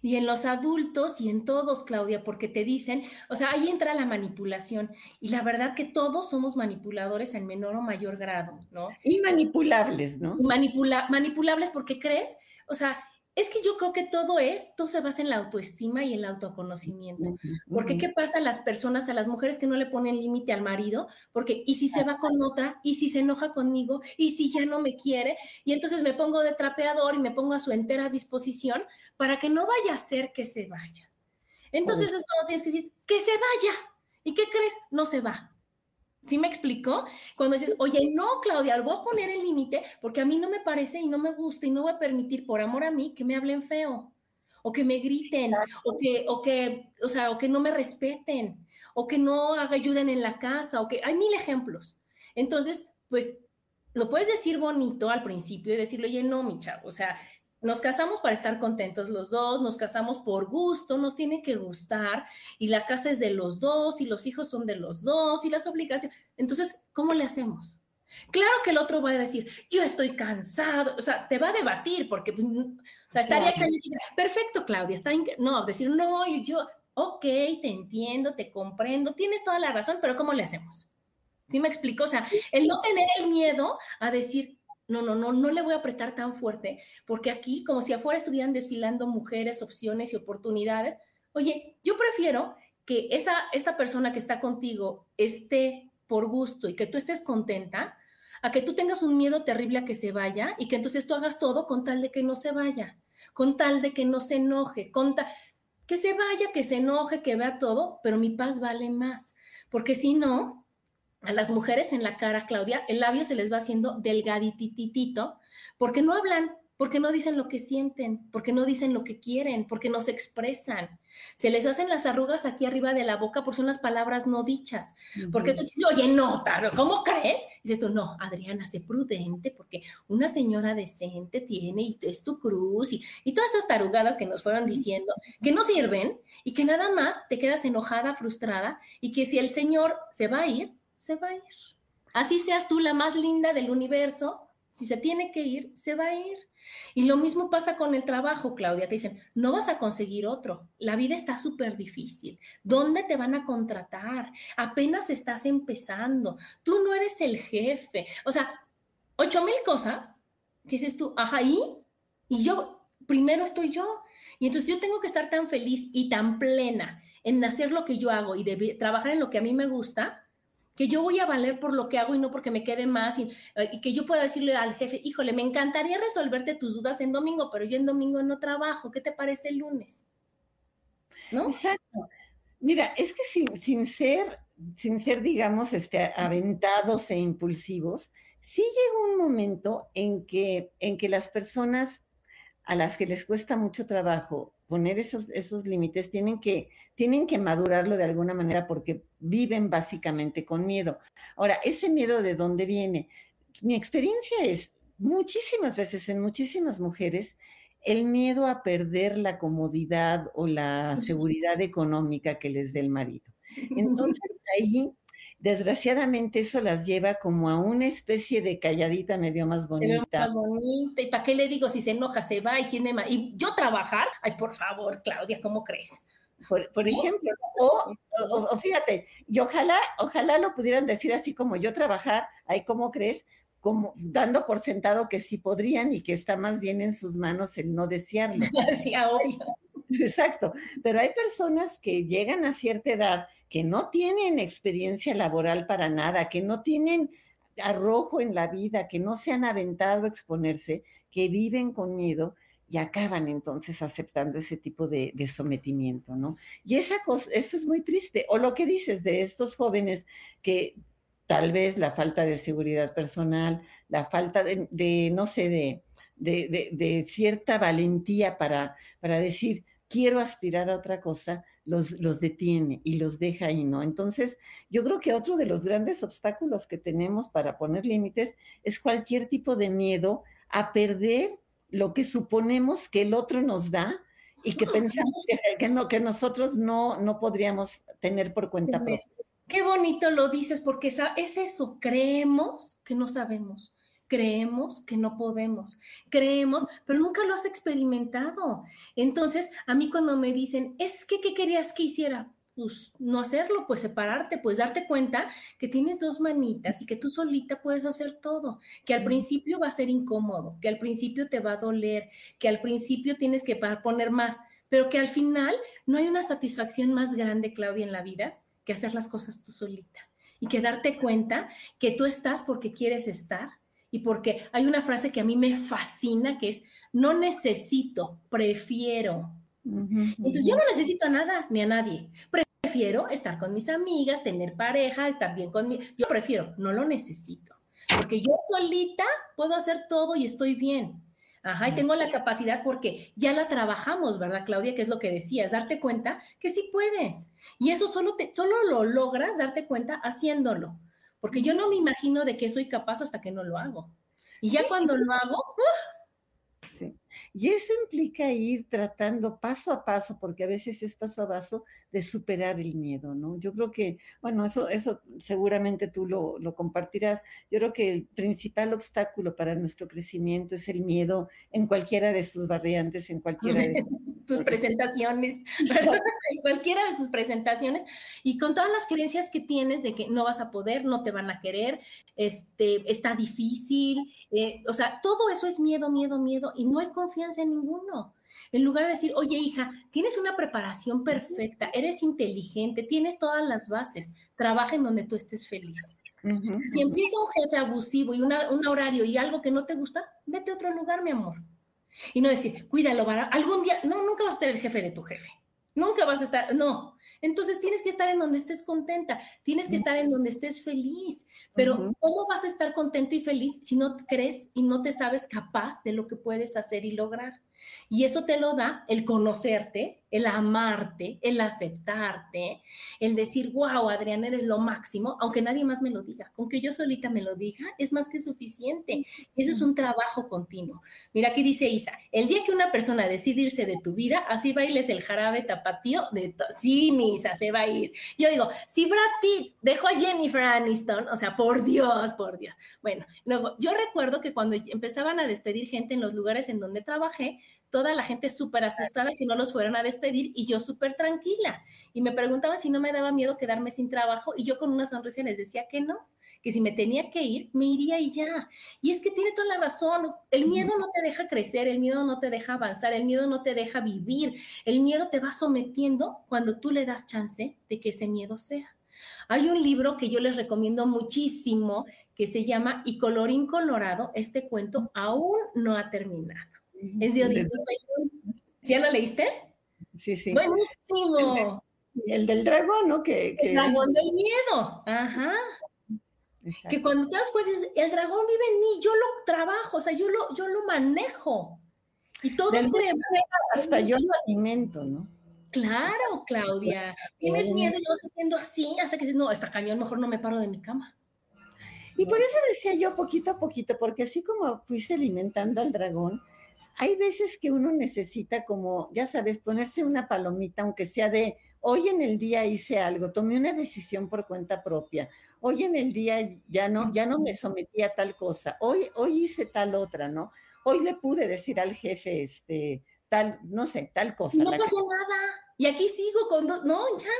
Y en los adultos y en todos, Claudia, porque te dicen, o sea, ahí entra la manipulación. Y la verdad que todos somos manipuladores en menor o mayor grado, ¿no? Y manipulables, ¿no? Manipula manipulables porque crees, o sea, es que yo creo que todo es, todo se basa en la autoestima y el autoconocimiento. Porque ¿qué pasa a las personas, a las mujeres que no le ponen límite al marido? Porque, ¿y si se va con otra? ¿Y si se enoja conmigo? ¿Y si ya no me quiere? Y entonces me pongo de trapeador y me pongo a su entera disposición para que no vaya a ser que se vaya. Entonces es cuando tienes que decir, que se vaya. ¿Y qué crees? No se va. ¿Sí me explico? Cuando dices, oye, no, Claudia, voy a poner el límite porque a mí no me parece y no me gusta y no voy a permitir por amor a mí que me hablen feo o que me griten o que, o que, o sea, o que no me respeten o que no ayuden en la casa o que hay mil ejemplos. Entonces, pues lo puedes decir bonito al principio y decirle, oye, no, mi chavo, o sea, nos casamos para estar contentos los dos, nos casamos por gusto, nos tiene que gustar y la casa es de los dos y los hijos son de los dos y las obligaciones. Entonces, ¿cómo le hacemos? Claro que el otro va a decir, yo estoy cansado, o sea, te va a debatir porque, pues, o sea, estaría claro. perfecto, Claudia, está no, decir, no, yo, ok, te entiendo, te comprendo, tienes toda la razón, pero ¿cómo le hacemos? ¿Sí me explico? O sea, el no tener el miedo a decir, no, no, no, no le voy a apretar tan fuerte, porque aquí, como si afuera estuvieran desfilando mujeres, opciones y oportunidades, oye, yo prefiero que esa, esta persona que está contigo esté por gusto y que tú estés contenta, a que tú tengas un miedo terrible a que se vaya y que entonces tú hagas todo con tal de que no se vaya, con tal de que no se enoje, con tal... que se vaya, que se enoje, que vea todo, pero mi paz vale más, porque si no, a las mujeres en la cara, Claudia, el labio se les va haciendo delgadititito, porque no hablan, porque no dicen lo que sienten, porque no dicen lo que quieren, porque no se expresan. Se les hacen las arrugas aquí arriba de la boca por son las palabras no dichas. Porque tú dices, oye, no, ¿cómo crees? Y dices tú, no, Adriana, sé prudente, porque una señora decente tiene y es tu cruz y, y todas esas tarugadas que nos fueron diciendo que no sirven y que nada más te quedas enojada, frustrada y que si el Señor se va a ir, se va a ir. Así seas tú la más linda del universo, si se tiene que ir, se va a ir. Y lo mismo pasa con el trabajo, Claudia. Te dicen, no vas a conseguir otro. La vida está súper difícil. ¿Dónde te van a contratar? Apenas estás empezando. Tú no eres el jefe. O sea, ocho mil cosas ¿Qué dices tú, ajá, ¿y? Y yo, primero estoy yo. Y entonces yo tengo que estar tan feliz y tan plena en hacer lo que yo hago y de trabajar en lo que a mí me gusta, que yo voy a valer por lo que hago y no porque me quede más y, que yo pueda decirle al jefe, híjole, me encantaría resolverte tus dudas en domingo, pero yo en domingo no trabajo, ¿qué te parece el lunes? ¿No? Exacto. Mira, es que sin, sin ser, sin ser, digamos, este, aventados e impulsivos, sí llega un momento en que, en que las personas a las que les cuesta mucho trabajo poner esos, esos límites, tienen que, tienen que madurarlo de alguna manera porque viven básicamente con miedo. Ahora, ese miedo de dónde viene? Mi experiencia es muchísimas veces en muchísimas mujeres el miedo a perder la comodidad o la seguridad económica que les dé el marido. Entonces ahí desgraciadamente eso las lleva como a una especie de calladita medio más bonita. Más bonita. ¿Y para qué le digo si se enoja, se va y tiene más? Y yo trabajar, ay, por favor, Claudia, ¿cómo crees? Por, ejemplo, o, o, fíjate, y ojalá, ojalá lo pudieran decir así como yo trabajar, ay, ¿cómo crees? Como dando por sentado que sí podrían y que está más bien en sus manos el no desearlo. sí, obvio. Exacto, pero hay personas que llegan a cierta edad que no tienen experiencia laboral para nada, que no tienen arrojo en la vida, que no se han aventado a exponerse, que viven con miedo y acaban entonces aceptando ese tipo de, sometimiento, ¿no? Y esa cosa, eso es muy triste. O lo que dices de estos jóvenes que tal vez la falta de seguridad personal, la falta de, no sé, de, cierta valentía para decir, quiero aspirar a otra cosa, los, los detiene y los deja ahí, ¿no? Entonces, yo creo que otro de los grandes obstáculos que tenemos para poner límites es cualquier tipo de miedo a perder lo que suponemos que el otro nos da y que pensamos que, no, que nosotros no, no podríamos tener por cuenta propia. Qué bonito lo dices, porque es eso, creemos que no sabemos creemos que no podemos, creemos, pero nunca lo has experimentado. Entonces, a mí cuando me dicen, es que, ¿qué querías que hiciera? Pues no hacerlo, pues separarte, pues darte cuenta que tienes dos manitas y que tú solita puedes hacer todo, que al principio va a ser incómodo, que al principio te va a doler, que al principio tienes que poner más, pero que al final no hay una satisfacción más grande, Claudia, en la vida que hacer las cosas tú solita y que darte cuenta que tú estás porque quieres estar y porque hay una frase que a mí me fascina, que es, no necesito, prefiero. Entonces yo no necesito a nada ni a nadie. Prefiero estar con mis amigas, tener pareja, estar bien conmigo. Yo prefiero, no lo necesito. Porque yo solita puedo hacer todo y estoy bien. Ajá, y tengo la capacidad porque ya la trabajamos, ¿verdad, Claudia? Que es lo que decías, darte cuenta que sí puedes. Y eso solo, te, solo lo logras darte cuenta haciéndolo porque yo no me imagino de qué soy capaz hasta que no lo hago. Y ya cuando lo hago, Sí. Y eso implica ir tratando paso a paso, porque a veces es paso a paso, de superar el miedo, ¿no? Yo creo que, bueno, eso, eso seguramente tú lo, lo compartirás. Yo creo que el principal obstáculo para nuestro crecimiento es el miedo en cualquiera de sus variantes, en cualquiera de sus presentaciones, en cualquiera de sus presentaciones, y con todas las creencias que tienes de que no vas a poder, no te van a querer, este, está difícil, eh, o sea, todo eso es miedo, miedo, miedo, y no hay confianza en ninguno. En lugar de decir, oye hija, tienes una preparación perfecta, eres inteligente, tienes todas las bases, trabaja en donde tú estés feliz. Si empieza un jefe abusivo y un horario y algo que no te gusta, vete a otro lugar, mi amor. Y no decir, cuídalo, algún día, no, nunca vas a ser el jefe de tu jefe. Nunca vas a estar, no. Entonces tienes que estar en donde estés contenta, tienes que estar en donde estés feliz. Pero ¿cómo vas a estar contenta y feliz si no crees y no te sabes capaz de lo que puedes hacer y lograr? Y eso te lo da el conocerte, el amarte, el aceptarte, el decir, wow, Adriana, eres lo máximo, aunque nadie más me lo diga. Con que yo solita me lo diga, es más que suficiente. Y eso es un trabajo continuo. Mira, aquí dice Isa, el día que una persona decide irse de tu vida, así bailes el jarabe tapatío de... Sí, Misa, se va a ir. Yo digo, si Brad Pitt dejó a Jennifer Aniston, o sea, por Dios, por Dios. Bueno, luego, yo recuerdo que cuando empezaban a despedir gente en los lugares en donde trabajé, toda la gente súper asustada que no los fueran a despedir y yo súper tranquila. Y me preguntaban si no me daba miedo quedarme sin trabajo y yo con una sonrisa les decía que no, que si me tenía que ir, me iría y ya. Y es que tiene toda la razón, el miedo no te deja crecer, el miedo no te deja avanzar, el miedo no te deja vivir, el miedo te va sometiendo cuando tú le das chance de que ese miedo sea. Hay un libro que yo les recomiendo muchísimo que se llama Y colorín colorado, este cuento aún no ha terminado. Es de Odito ¿Sí ya lo leíste? Sí, sí. Buenísimo. El, del dragón, ¿no? Que, El dragón del miedo. Ajá. Que cuando te das cuenta, el dragón vive en mí, yo lo trabajo, o sea, yo lo, yo lo manejo. Y todo es hasta yo lo alimento, ¿no? Claro, Claudia. Tienes miedo y lo vas haciendo así hasta que dices, no, está cañón, mejor no me paro de mi cama. Y por eso decía yo poquito a poquito, porque así como fuiste alimentando al dragón, hay veces que uno necesita como, ya sabes, ponerse una palomita, aunque sea de, hoy en el día hice algo, tomé una decisión por cuenta propia, hoy en el día ya no, ya no me sometí a tal cosa, hoy, hoy hice tal otra, ¿no? Hoy le pude decir al jefe, este, tal, no sé, tal cosa. No pasó nada, y aquí sigo con, no, ya.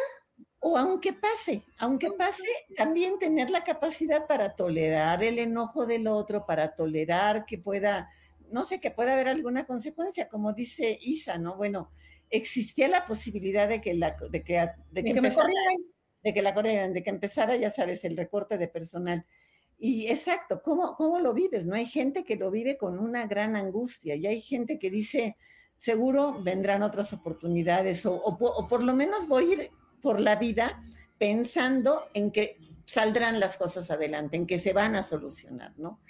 O aunque pase, aunque pase, también tener la capacidad para tolerar el enojo del otro, para tolerar que pueda no sé, que pueda haber alguna consecuencia, como dice Isa, ¿no? Bueno, existía la posibilidad de que la, de que, de que, empezara, de que la corrieran, de que empezara, ya sabes, el recorte de personal. Y exacto, ¿cómo, ¿cómo lo vives? No hay gente que lo vive con una gran angustia y hay gente que dice, seguro vendrán otras oportunidades o, o por lo menos voy a ir por la vida pensando en que saldrán las cosas adelante, en que se van a solucionar, ¿no?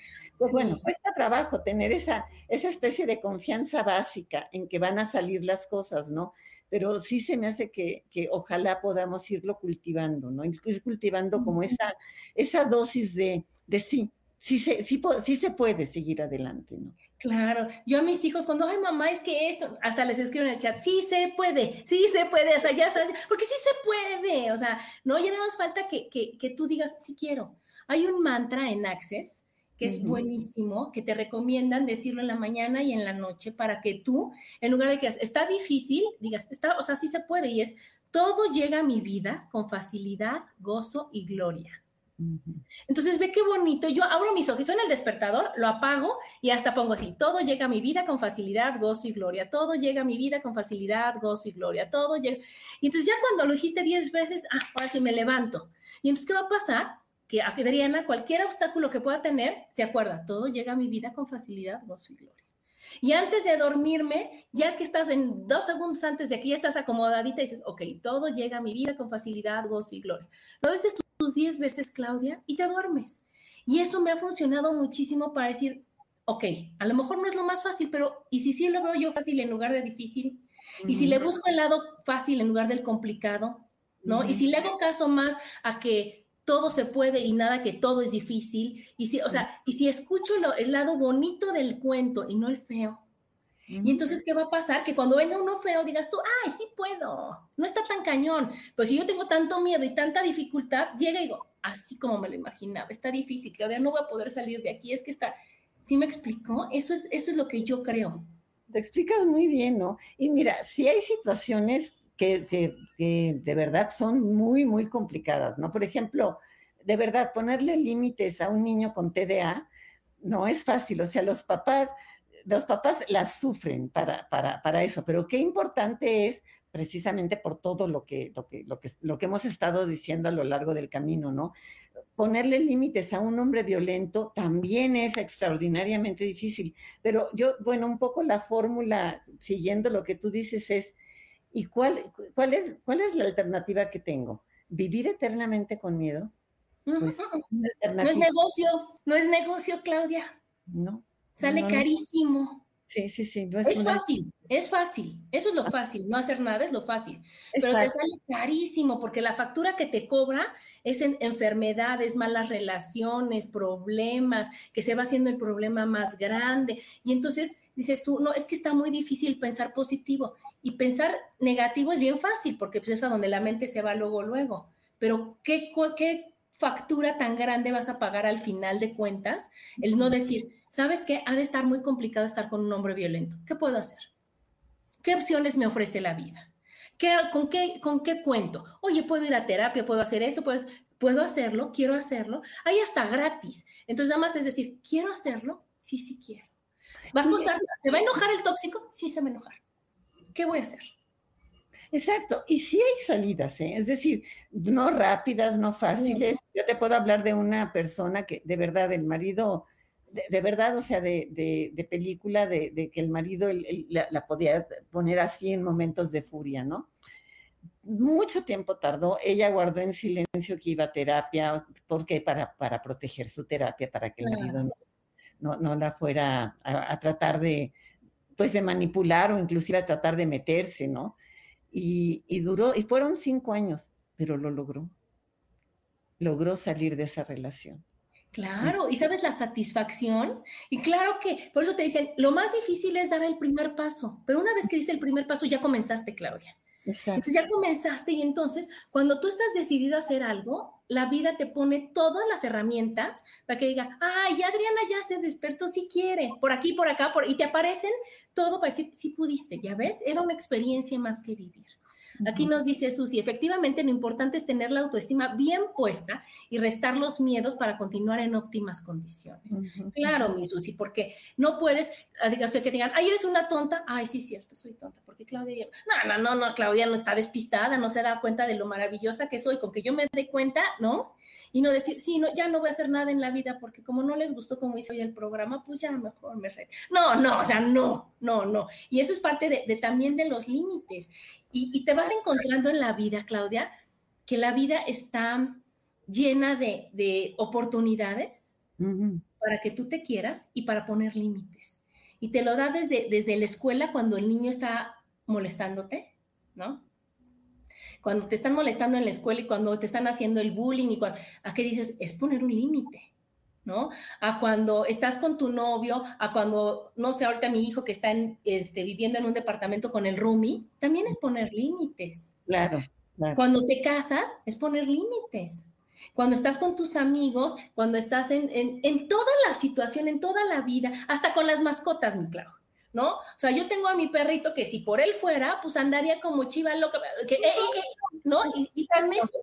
Pues bueno, cuesta trabajo tener esa, esa especie de confianza básica en que van a salir las cosas, ¿no? Pero sí se me hace que, que ojalá podamos irlo cultivando, ¿no? Ir cultivando como esa, esa dosis de, de sí, sí se, sí, sí se puede seguir adelante, ¿no? Claro, yo a mis hijos cuando, ay mamá, es que esto, hasta les escribo en el chat, sí se puede, sí se puede, o sea, ya sabes, porque sí se puede, o sea, no, ya nada más falta que, que, que tú digas, sí quiero. Hay un mantra en Access que es buenísimo, que te recomiendan decirlo en la mañana y en la noche para que tú, en lugar de que está difícil, digas, está, o sea, sí se puede y es, todo llega a mi vida con facilidad, gozo y gloria. Entonces ve qué bonito, yo abro mis ojos, en el despertador, lo apago y hasta pongo así, todo llega a mi vida con facilidad, gozo y gloria, todo llega a mi vida con facilidad, gozo y gloria, todo llega. Y entonces ya cuando lo dijiste diez veces, ah, ahora sí me levanto. Y entonces, ¿qué va a pasar? Que Adriana, cualquier obstáculo que pueda tener, se acuerda, todo llega a mi vida con facilidad, gozo y gloria. Y antes de dormirme, ya que estás en dos segundos antes de aquí, ya estás acomodadita y dices, ok, todo llega a mi vida con facilidad, gozo y gloria. Lo dices tus diez veces, Claudia, y te duermes. Y eso me ha funcionado muchísimo para decir, ok, a lo mejor no es lo más fácil, pero ¿y si sí lo veo yo fácil en lugar de difícil? ¿Y si le busco el lado fácil en lugar del complicado? ¿No? Y si le hago caso más a que todo se puede y nada que todo es difícil. Y si, o sea, y si escucho el lado bonito del cuento y no el feo. Y entonces, ¿qué va a pasar? Que cuando venga uno feo digas tú, ay, sí puedo, no está tan cañón. Pero si yo tengo tanto miedo y tanta dificultad, llega y digo, así como me lo imaginaba, está difícil, Claudia, no voy a poder salir de aquí, es que está, ¿sí me explicó? Eso es, eso es lo que yo creo. Te explicas muy bien, ¿no? Y mira, si hay situaciones que, de verdad son muy, muy complicadas, ¿no? Por ejemplo, de verdad, ponerle límites a un niño con TDA no es fácil, o sea, los papás, los papás las sufren para, para, para eso, pero qué importante es precisamente por todo lo que, lo que, lo, que, lo que hemos estado diciendo a lo largo del camino, ¿no? Ponerle límites a un hombre violento también es extraordinariamente difícil, pero yo, bueno, un poco la fórmula, siguiendo lo que tú dices, es ¿Y cuál, cuál, es, cuál es la alternativa que tengo? ¿Vivir eternamente con miedo? Pues, no es negocio, no es negocio, Claudia. No. Sale carísimo. Sí, sí, sí. es, fácil, es fácil. Eso es lo fácil. No hacer nada es lo fácil. Pero te sale carísimo porque la factura que te cobra es en enfermedades, malas relaciones, problemas, que se va haciendo el problema más grande. Y entonces dices tú, no, es que está muy difícil pensar positivo. Y pensar negativo es bien fácil porque pues, es a donde la mente se va luego, luego. Pero ¿qué, qué factura tan grande vas a pagar al final de cuentas? El no decir, ¿sabes qué? Ha de estar muy complicado estar con un hombre violento. ¿Qué puedo hacer? ¿Qué opciones me ofrece la vida? ¿Qué, con, qué, ¿Con qué cuento? Oye, puedo ir a terapia, puedo hacer esto, puedo, puedo hacerlo, quiero hacerlo. Ahí hasta gratis. Entonces, nada más es decir, ¿quiero hacerlo? Sí, sí quiero. ¿Va a costar? ¿Se va a enojar el tóxico? Sí, se va a enojar. ¿Qué voy a hacer? Exacto, y sí hay salidas, ¿eh? es decir, no rápidas, no fáciles. Yo te puedo hablar de una persona que de verdad el marido de, verdad, o sea, de, película, de, que el marido la, podía poner así en momentos de furia, ¿no? Mucho tiempo tardó, ella guardó en silencio que iba a terapia, porque para, para proteger su terapia, para que el marido no, no, la fuera a, tratar de, pues de manipular o inclusive a tratar de meterse, ¿no? Y, y duró, y fueron cinco años, pero lo logró. Logró salir de esa relación. Claro, y sabes la satisfacción. Y claro que, por eso te dicen, lo más difícil es dar el primer paso, pero una vez que diste el primer paso ya comenzaste, Claudia. Exacto. Entonces ya comenzaste y entonces cuando tú estás decidido a hacer algo, la vida te pone todas las herramientas para que diga, ay, Adriana ya se despertó si quiere, por aquí, por acá, por... y te aparecen todo para decir, sí pudiste, ya ves, era una experiencia más que vivir. Aquí nos dice Susi, efectivamente lo importante es tener la autoestima bien puesta y restar los miedos para continuar en óptimas condiciones. Claro, mi Susi, porque no puedes, ah, digamos, que digan, ay, eres una tonta, ay, sí, cierto, soy tonta, porque Claudia, no, no, no, no, Claudia no está despistada, no se da cuenta de lo maravillosa que soy, con que yo me dé cuenta, ¿no? Y no decir, sí, no, ya no voy a hacer nada en la vida porque como no les gustó como hice hoy el programa, pues ya mejor me re... No, no, o sea, no, no, no. Y eso es parte de, también de los límites. Y, te vas encontrando en la vida, Claudia, que la vida está llena de, oportunidades para que tú te quieras y para poner límites. Y te lo da desde, desde la escuela cuando el niño está molestándote, ¿no? Cuando te están molestando en la escuela y cuando te están haciendo el bullying y a qué dices, es poner un límite, ¿no? A cuando estás con tu novio, a cuando, no sé, ahorita mi hijo que está este, viviendo en un departamento con el roomie, también es poner límites. Claro, Cuando te casas, es poner límites. Cuando estás con tus amigos, cuando estás en, en toda la situación, en toda la vida, hasta con las mascotas, mi claro. ¿No? O sea, yo tengo a mi perrito que si por él fuera, pues andaría como chiva loca, que, eh, eh, eh, ¿no? Y, y eso,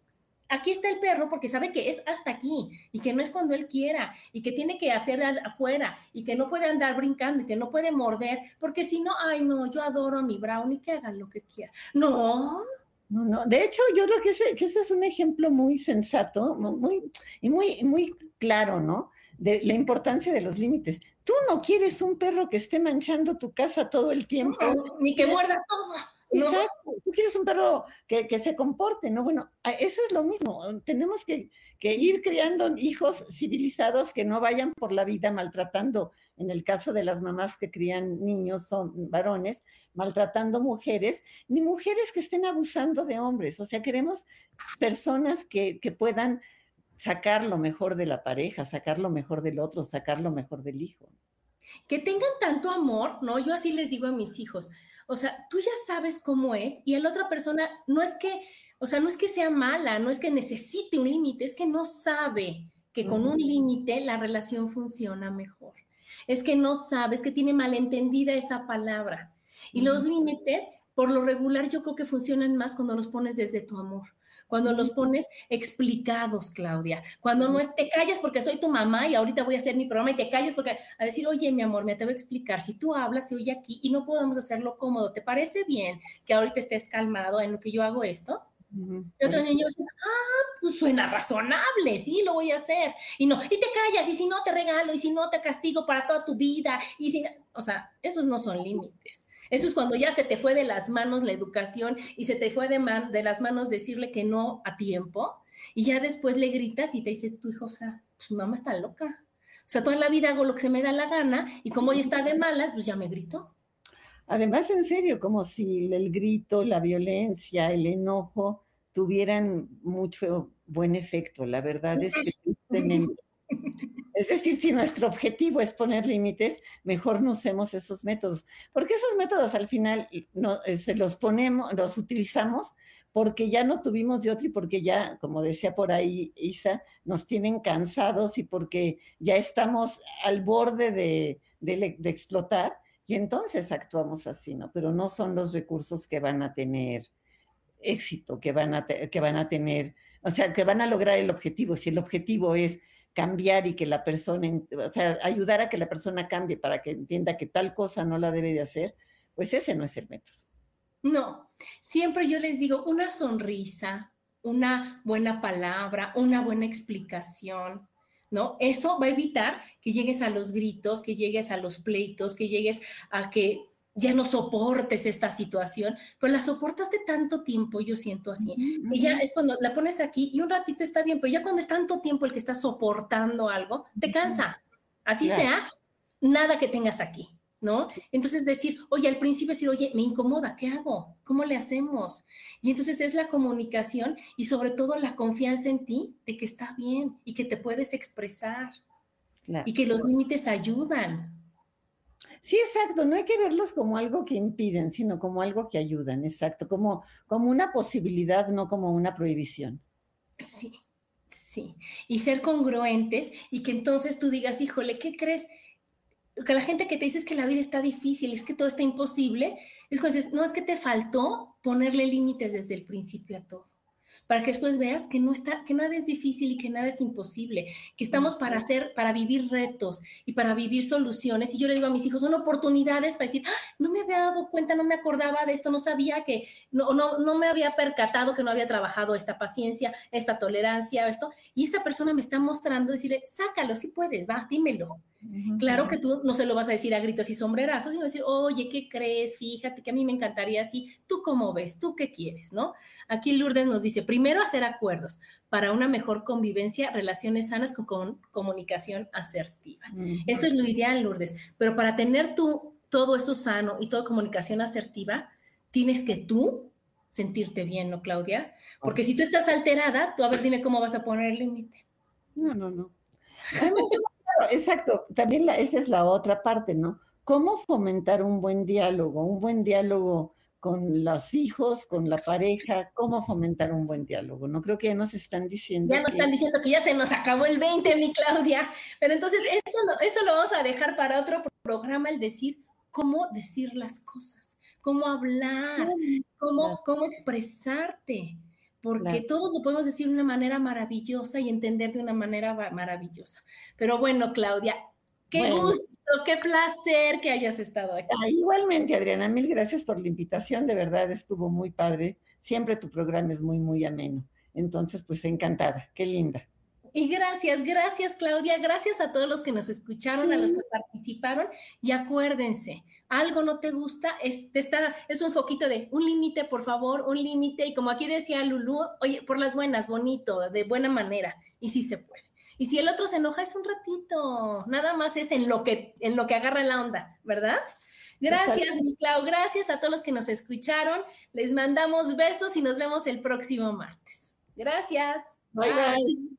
aquí está el perro porque sabe que es hasta aquí y que no es cuando él quiera y que tiene que hacer afuera y que no puede andar brincando y que no puede morder, porque si no, ay, no, yo adoro a mi brownie, que hagan lo que quiera. No, no, no. De hecho, yo creo que ese, que ese es un ejemplo muy sensato, muy, y muy, muy claro, ¿no? De la importancia de los límites. Tú no quieres un perro que esté manchando tu casa todo el tiempo. ni que muerda todo. Exacto. Tú quieres un perro que, se comporte, ¿no? Bueno, eso es lo mismo. Tenemos que, ir criando hijos civilizados que no vayan por la vida maltratando, en el caso de las mamás que crían niños, son varones, maltratando mujeres, ni mujeres que estén abusando de hombres. O sea, queremos personas que, que puedan sacar lo mejor de la pareja, sacar lo mejor del otro, sacar lo mejor del hijo. Que tengan tanto amor, ¿no? Yo así les digo a mis hijos, o sea, tú ya sabes cómo es y a la otra persona no es que, o sea, no es que sea mala, no es que necesite un límite, es que no sabe que con un límite la relación funciona mejor. Es que no sabe, es que tiene malentendida esa palabra. Y los límites, por lo regular, yo creo que funcionan más cuando los pones desde tu amor cuando los pones explicados, Claudia, cuando no es te callas porque soy tu mamá y ahorita voy a hacer mi programa y te callas porque a decir, oye, mi amor, me te voy a explicar, si tú hablas, se oye aquí y no podemos hacerlo cómodo, ¿te parece bien que ahorita estés calmado en lo que yo hago esto? Y otro niño dice, ah, pues suena razonable, sí, lo voy a hacer. Y no, y te callas, y si no te regalo, y si no te castigo para toda tu vida, y si, o sea, esos no son límites. Eso es cuando ya se te fue de las manos la educación y se te fue de, de las manos decirle que no a tiempo y ya después le gritas y te dice, tu hijo, o sea, su mamá está loca. O sea, toda la vida hago lo que se me da la gana y como hoy está de malas, pues ya me grito. Además, en serio, como si el grito, la violencia, el enojo tuvieran mucho buen efecto. La verdad es que Es decir, si nuestro objetivo es poner límites, mejor no usemos esos métodos, porque esos métodos al final no, eh, se los ponemos, los utilizamos porque ya no tuvimos de otro y porque ya, como decía por ahí Isa, nos tienen cansados y porque ya estamos al borde de, explotar y entonces actuamos así, ¿no? Pero no son los recursos que van a tener éxito, que van a, que van a tener, o sea, que van a lograr el objetivo. Si el objetivo es cambiar y que la persona, o sea, ayudar a que la persona cambie para que entienda que tal cosa no la debe de hacer, pues ese no es el método. No, siempre yo les digo una sonrisa, una buena palabra, una buena explicación, ¿no? Eso va a evitar que llegues a los gritos, que llegues a los pleitos, que llegues a que ya no soportes esta situación, pero la soportaste tanto tiempo, yo siento así. Y ya es cuando la pones aquí y un ratito está bien, pero ya cuando es tanto tiempo el que está soportando algo, te cansa. Así sea, nada que tengas aquí, ¿no? Entonces decir, oye, al principio decir, oye, me incomoda, ¿qué hago? ¿Cómo le hacemos? Y entonces es la comunicación y sobre todo la confianza en ti de que está bien y que te puedes expresar y que los límites ayudan. Sí, exacto, no hay que verlos como algo que impiden, sino como algo que ayudan, exacto, como, como una posibilidad, no como una prohibición. Sí, sí, y ser congruentes y que entonces tú digas, híjole, ¿qué crees? Que la gente que te dice es que la vida está difícil, es que todo está imposible, es cuando dices, no, es que te faltó ponerle límites desde el principio a todo para que después veas que no está, que nada es difícil y que nada es imposible, que estamos para hacer, para vivir retos y para vivir soluciones. Y yo le digo a mis hijos, son oportunidades para decir, ah, no me había dado cuenta, no me acordaba de esto, no sabía que, no, no, no me había percatado que no había trabajado esta paciencia, esta tolerancia, esto. Y esta persona me está mostrando, decirle, sácalo, si puedes, va, dímelo. Claro que tú no se lo vas a decir a gritos y sombrerazos, sino decir, oye, ¿qué crees? Fíjate que a mí me encantaría así. ¿Tú cómo ves? ¿Tú qué quieres? ¿No? Aquí Lourdes nos dice, primero hacer acuerdos para una mejor convivencia, relaciones sanas con, comunicación asertiva. Eso es lo ideal, Lourdes. Pero para tener tú todo eso sano y toda comunicación asertiva, tienes que tú sentirte bien, ¿no, Claudia? Porque si tú estás alterada, tú a ver, dime cómo vas a poner el límite. No, no, no. exacto. También esa es la otra parte, ¿no? ¿Cómo fomentar un buen diálogo? Un buen diálogo con los hijos, con la pareja, cómo fomentar un buen diálogo. No creo que ya nos están diciendo. Ya nos están diciendo que ya se nos acabó el 20, mi Claudia. Pero entonces eso, eso lo vamos a dejar para otro programa, el decir cómo decir las cosas, cómo hablar, cómo, cómo expresarte porque todos lo podemos decir de una manera maravillosa y entender de una manera maravillosa. Pero bueno, Claudia, qué gusto, qué placer que hayas estado aquí. Ah, igualmente, Adriana, mil gracias por la invitación, de verdad estuvo muy padre. Siempre tu programa es muy, muy ameno. Entonces, pues encantada, qué linda. Y gracias, gracias Claudia, gracias a todos los que nos escucharon, a los que participaron y acuérdense, algo no te gusta, es, está, es un foquito de un límite, por favor, un límite y como aquí decía Lulú, oye, por las buenas, bonito, de buena manera y sí se puede. Y si el otro se enoja es un ratito, nada más es en lo que, en lo que agarra la onda, ¿verdad? Gracias, mi Clau, gracias a todos los que nos escucharon. Les mandamos besos y nos vemos el próximo martes. Gracias. bye. bye.